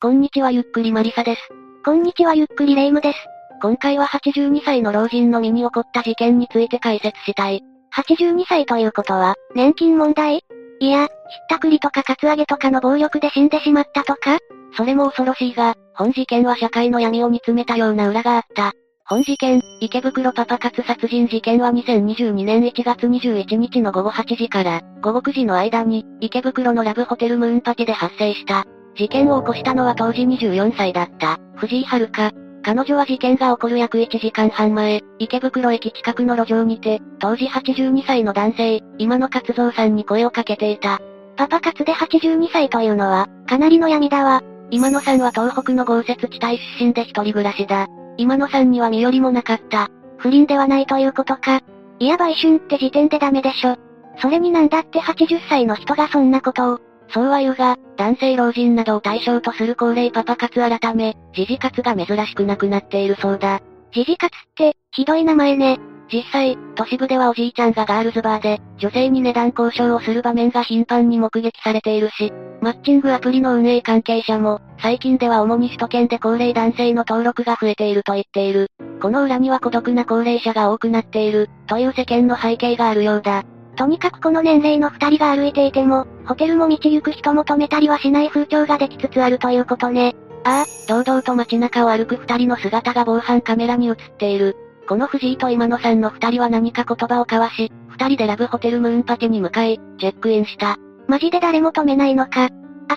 こんにちはゆっくりマリサです。こんにちはゆっくりレイムです。今回は82歳の老人の身に起こった事件について解説したい。82歳ということは、年金問題？いや、ひったくりとかカツアゲとかの暴力で死んでしまったとか？それも恐ろしいが、本事件は社会の闇を煮詰めたような裏があった。本事件、池袋パパ活殺人事件は2022年1月21日の午後8時から午後9時の間に池袋のラブホテルムーンパティで発生した。事件を起こしたのは当時24歳だった、藤井遥。彼女は事件が起こる約1時間半前、池袋駅近くの路上にて、当時82歳の男性、今野勝造さんに声をかけていた。パパ活で82歳というのは、かなりの闇だわ。今野さんは東北の豪雪地帯出身で一人暮らしだ。今野さんには身寄りもなかった。不倫ではないということか。いや売春って時点でダメでしょ。それになんだって80歳の人がそんなことを。そうは言うが、男性老人などを対象とする高齢パパ活改め、時事活が珍しくなくなっているそうだ。時事活って、ひどい名前ね。実際、都市部ではおじいちゃんがガールズバーで、女性に値段交渉をする場面が頻繁に目撃されているし、マッチングアプリの運営関係者も、最近では主に首都圏で高齢男性の登録が増えていると言っている。この裏には孤独な高齢者が多くなっている、という世間の背景があるようだ。とにかくこの年齢の二人が歩いていても、ホテルも道行く人も止めたりはしない風潮ができつつあるということね。ああ、堂々と街中を歩く二人の姿が防犯カメラに映っている。この藤井と今野さんの二人は何か言葉を交わし、二人でラブホテルムーンパティに向かい、チェックインした。マジで誰も止めないのか。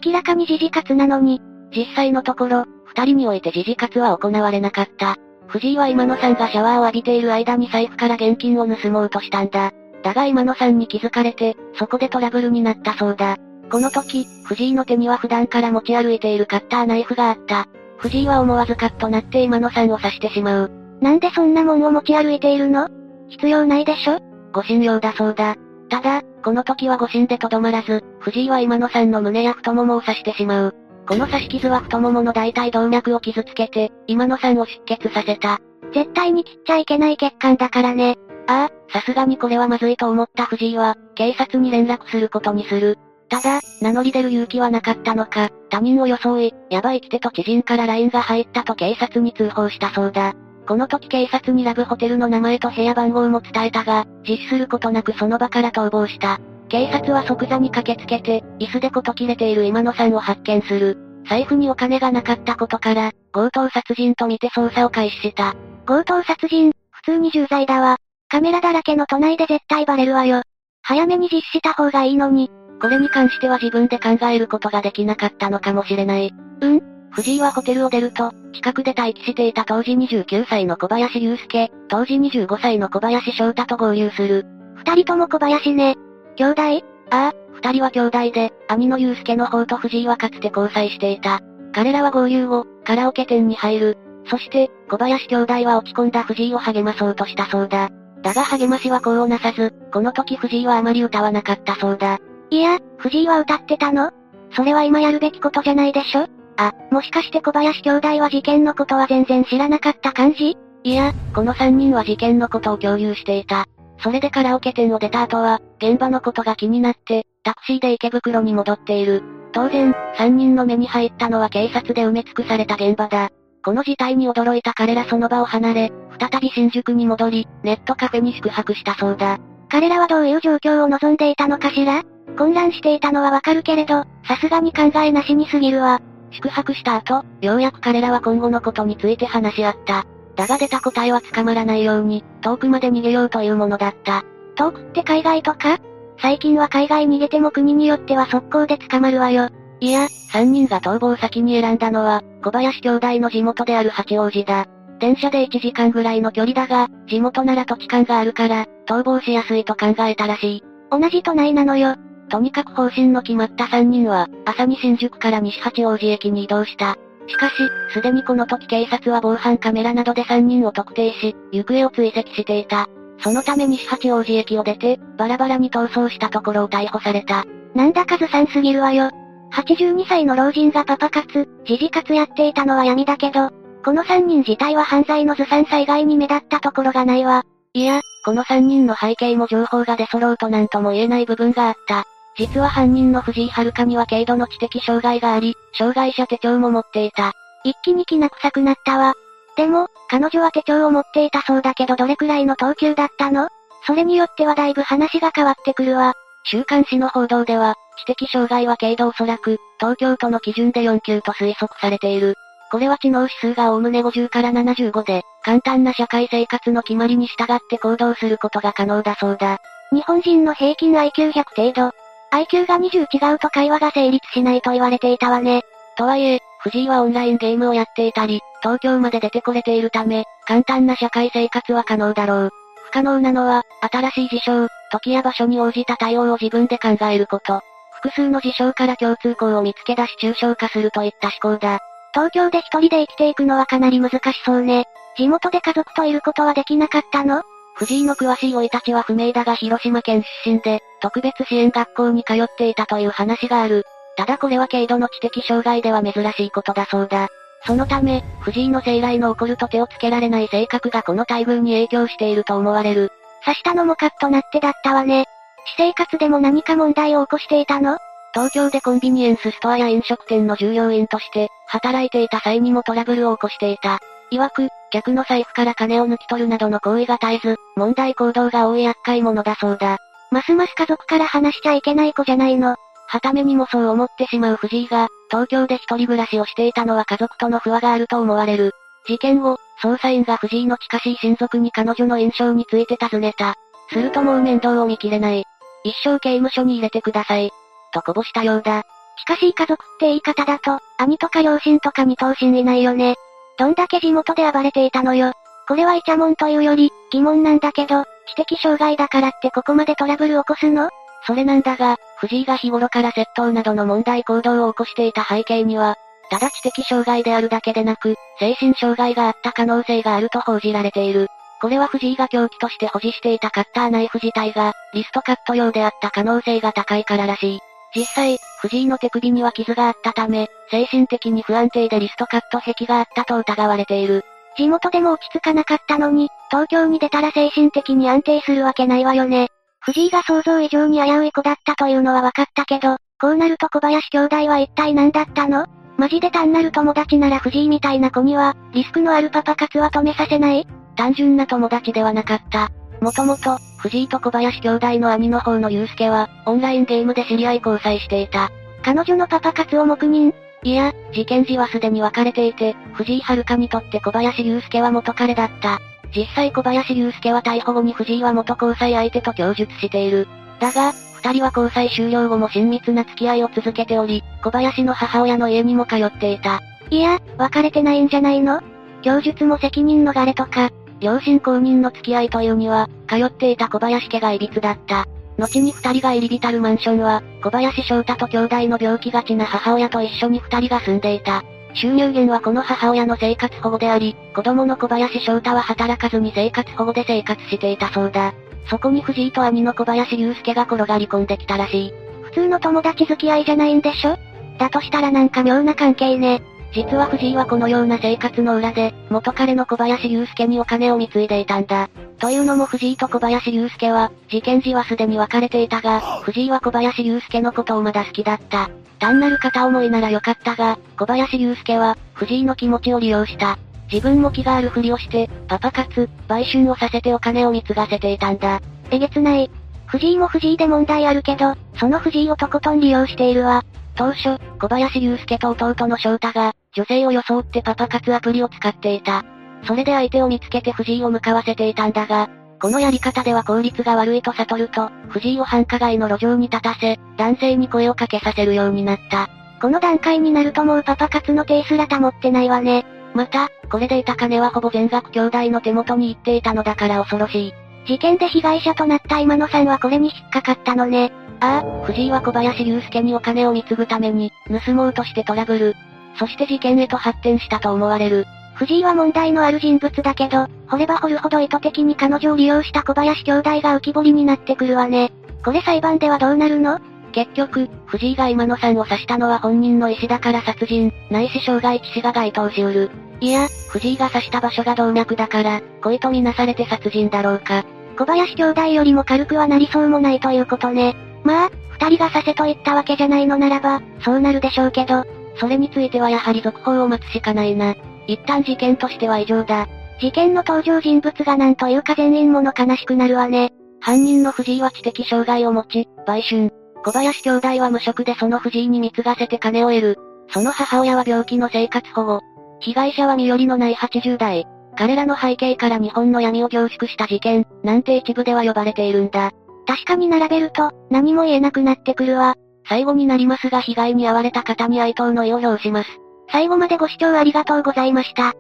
明らかに時事活なのに。実際のところ、二人において時事活は行われなかった。藤井は今野さんがシャワーを浴びている間に財布から現金を盗もうとしたんだ。だが今野さんに気づかれて、そこでトラブルになったそうだ。この時、藤井の手には普段から持ち歩いているカッターナイフがあった。藤井は思わずカッとなって今野さんを刺してしまう。なんでそんなもんを持ち歩いているの？必要ないでしょ？護身用だそうだ。ただ、この時は護身でとどまらず、藤井は今野さんの胸や太ももを刺してしまう。この刺し傷は太ももの大腿動脈を傷つけて、今野さんを出血させた。絶対に切っちゃいけない血管だからね。ああ、さすがにこれはまずいと思った藤井は、警察に連絡することにする。ただ、名乗り出る勇気はなかったのか、他人を装い、ヤバい来てと知人から LINE が入ったと警察に通報したそうだ。この時警察にラブホテルの名前と部屋番号も伝えたが、実施することなくその場から逃亡した。警察は即座に駆けつけて、椅子でこと切れている今野さんを発見する。財布にお金がなかったことから、強盗殺人とみて捜査を開始した。強盗殺人、普通に重罪だわ。カメラだらけの都内で絶対バレるわよ。早めに実施した方がいいのに。これに関しては自分で考えることができなかったのかもしれない。うん？藤井はホテルを出ると、近くで待機していた当時29歳の小林祐介、当時25歳の小林翔太と合流する。二人とも小林ね。兄弟？ああ、二人は兄弟で、兄の祐介の方と藤井はかつて交際していた。彼らは合流後、カラオケ店に入る。そして、小林兄弟は落ち込んだ藤井を励まそうとしたそうだ。だが励ましは功をなさず、この時藤井はあまり歌わなかったそうだ。いや、藤井は歌ってたの？それは今やるべきことじゃないでしょ？あ、もしかして小林兄弟は事件のことは全然知らなかった感じ？いや、この三人は事件のことを共有していた。それでカラオケ店を出た後は、現場のことが気になって、タクシーで池袋に戻っている。当然、三人の目に入ったのは警察で埋め尽くされた現場だ。この事態に驚いた彼らその場を離れ、再び新宿に戻り、ネットカフェに宿泊したそうだ。彼らはどういう状況を望んでいたのかしら？混乱していたのはわかるけれど、さすがに考えなしにすぎるわ。宿泊した後、ようやく彼らは今後のことについて話し合った。だが出た答えは捕まらないように、遠くまで逃げようというものだった。遠くって海外とか？最近は海外逃げても国によっては速攻で捕まるわよ。いや、三人が逃亡先に選んだのは、小林兄弟の地元である八王子だ。電車で1時間ぐらいの距離だが、地元なら土地勘があるから、逃亡しやすいと考えたらしい。同じ都内なのよ。とにかく方針の決まった3人は、朝に新宿から西八王子駅に移動した。しかし、すでにこの時警察は防犯カメラなどで3人を特定し、行方を追跡していた。そのため西八王子駅を出て、バラバラに逃走したところを逮捕された。なんだかずさんすぎるわよ。82歳の老人がパパ活、時事活やっていたのは闇だけど、この3人自体は犯罪のずさんさ以外に目立ったところがないわ。いや、この3人の背景も情報が出揃うとなんとも言えない部分があった。実は犯人の藤井遥には軽度の知的障害があり、障害者手帳も持っていた。一気にきな臭くなったわ。でも、彼女は手帳を持っていたそうだけどどれくらいの等級だったの？それによってはだいぶ話が変わってくるわ。週刊誌の報道では、知的障害は軽度おそらく、東京都の基準で4級と推測されている。これは知能指数がおおむね50から75で、簡単な社会生活の決まりに従って行動することが可能だそうだ。日本人の平均 IQ100 程度。IQ が20違うと会話が成立しないと言われていたわね。とはいえ、藤井はオンラインゲームをやっていたり、東京まで出てこれているため、簡単な社会生活は可能だろう。不可能なのは、新しい事象、時や場所に応じた対応を自分で考えること。複数の事象から共通項を見つけ出し抽象化するといった思考だ。東京で一人で生きていくのはかなり難しそうね。地元で家族といることはできなかったの？藤井の詳しい生い立ちは不明だが広島県出身で、特別支援学校に通っていたという話がある。ただこれは軽度の知的障害では珍しいことだそうだ。そのため、藤井の生来の起こると手をつけられない性格がこの待遇に影響していると思われる。刺したのもカッとなってだったわね。私生活でも何か問題を起こしていたの？東京でコンビニエンスストアや飲食店の従業員として、働いていた際にもトラブルを起こしていた。曰く、客の財布から金を抜き取るなどの行為が絶えず、問題行動が多い厄介者だそうだ。ますます家族から話しちゃいけない子じゃないの？はためにもそう思ってしまう藤井が、東京で一人暮らしをしていたのは家族との不和があると思われる。事件後、捜査員が藤井の近しい親族に彼女の印象について尋ねた。するともう面倒を見きれない。一生刑務所に入れてください。とこぼしたようだ。近し家族って言い方だと、兄とか両親とかに等身いないよね。どんだけ地元で暴れていたのよ。これはイチャモンというより、疑問なんだけど、知的障害だからってここまでトラブル起こすの？それなんだが、藤井が日頃から窃盗などの問題行動を起こしていた背景には、ただ知的障害であるだけでなく、精神障害があった可能性があると報じられている。これは藤井が凶器として保持していたカッターナイフ自体が、リストカット用であった可能性が高いかららしい。実際、藤井の手首には傷があったため、精神的に不安定でリストカット壁があったと疑われている。地元でも落ち着かなかったのに、東京に出たら精神的に安定するわけないわよね。藤井が想像以上に危うい子だったというのは分かったけど、こうなると小林兄弟は一体何だったの？マジで単なる友達なら藤井みたいな子には、リスクのあるパパ活は止めさせない？単純な友達ではなかった。もともと、藤井と小林兄弟の兄の方の祐介は、オンラインゲームで知り合い交際していた。彼女のパパ活を黙認いや、事件時はすでに別れていて、藤井遥にとって小林祐介は元彼だった。実際小林祐介は逮捕後に藤井は元交際相手と供述している。だが、二人は交際終了後も親密な付き合いを続けており、小林の母親の家にも通っていた。いや、別れてないんじゃないの？供述も責任逃れとか、両親公認の付き合いというには、通っていた小林家が歪だった。後に二人が入り浸るマンションは、小林翔太と兄弟の病気がちな母親と一緒に二人が住んでいた。収入源はこの母親の生活保護であり、子供の小林翔太は働かずに生活保護で生活していたそうだ。そこに藤井と兄の小林祐介が転がり込んできたらしい。普通の友達付き合いじゃないんでしょ？だとしたらなんか妙な関係ね。実は藤井はこのような生活の裏で、元彼の小林祐介にお金を貢いでいたんだ。というのも藤井と小林祐介は、事件時はすでに別れていたが、藤井は小林祐介のことをまだ好きだった。単なる片思いならよかったが、小林祐介は、藤井の気持ちを利用した。自分も気があるふりをして、パパ活、売春をさせてお金を貢がせていたんだ。えげつない。藤井も藤井で問題あるけど、その藤井をとことん利用しているわ。当初、小林祐介と弟の翔太が、女性を装ってパパ活アプリを使っていた。それで相手を見つけて藤井を向かわせていたんだが、このやり方では効率が悪いと悟ると、藤井を繁華街の路上に立たせ、男性に声をかけさせるようになった。この段階になるともうパパ活の手すら保ってないわね。また、これで得た金はほぼ全額兄弟の手元に行っていたのだから恐ろしい。事件で被害者となった今野さんはこれに引っかかったのね。ああ、藤井は小林祐介にお金を貢ぐために、盗もうとしてトラブル。そして事件へと発展したと思われる。藤井は問題のある人物だけど、掘れば掘るほど意図的に彼女を利用した小林兄弟が浮き彫りになってくるわね。これ裁判ではどうなるの？結局、藤井が今野さんを刺したのは本人の意思だから殺人、ないし傷害致死が該当しうる。いや、藤井が刺した場所が動脈だから、故意とみなされて殺人だろうか。小林兄弟よりも軽くはなりそうもないということね。まあ、二人がさせと言ったわけじゃないのならば、そうなるでしょうけど、それについてはやはり続報を待つしかないな。一旦事件としては異常だ。事件の登場人物がなんというか全員もの悲しくなるわね。犯人の藤井は知的障害を持ち、売春。小林兄弟は無職でその藤井に貢がせて金を得る。その母親は病気の生活保護。被害者は身寄りのない80代。彼らの背景から日本の闇を凝縮した事件、なんて一部では呼ばれているんだ。確かに並べると、何も言えなくなってくるわ。最後になりますが被害に遭われた方に哀悼の意を表します。最後までご視聴ありがとうございました。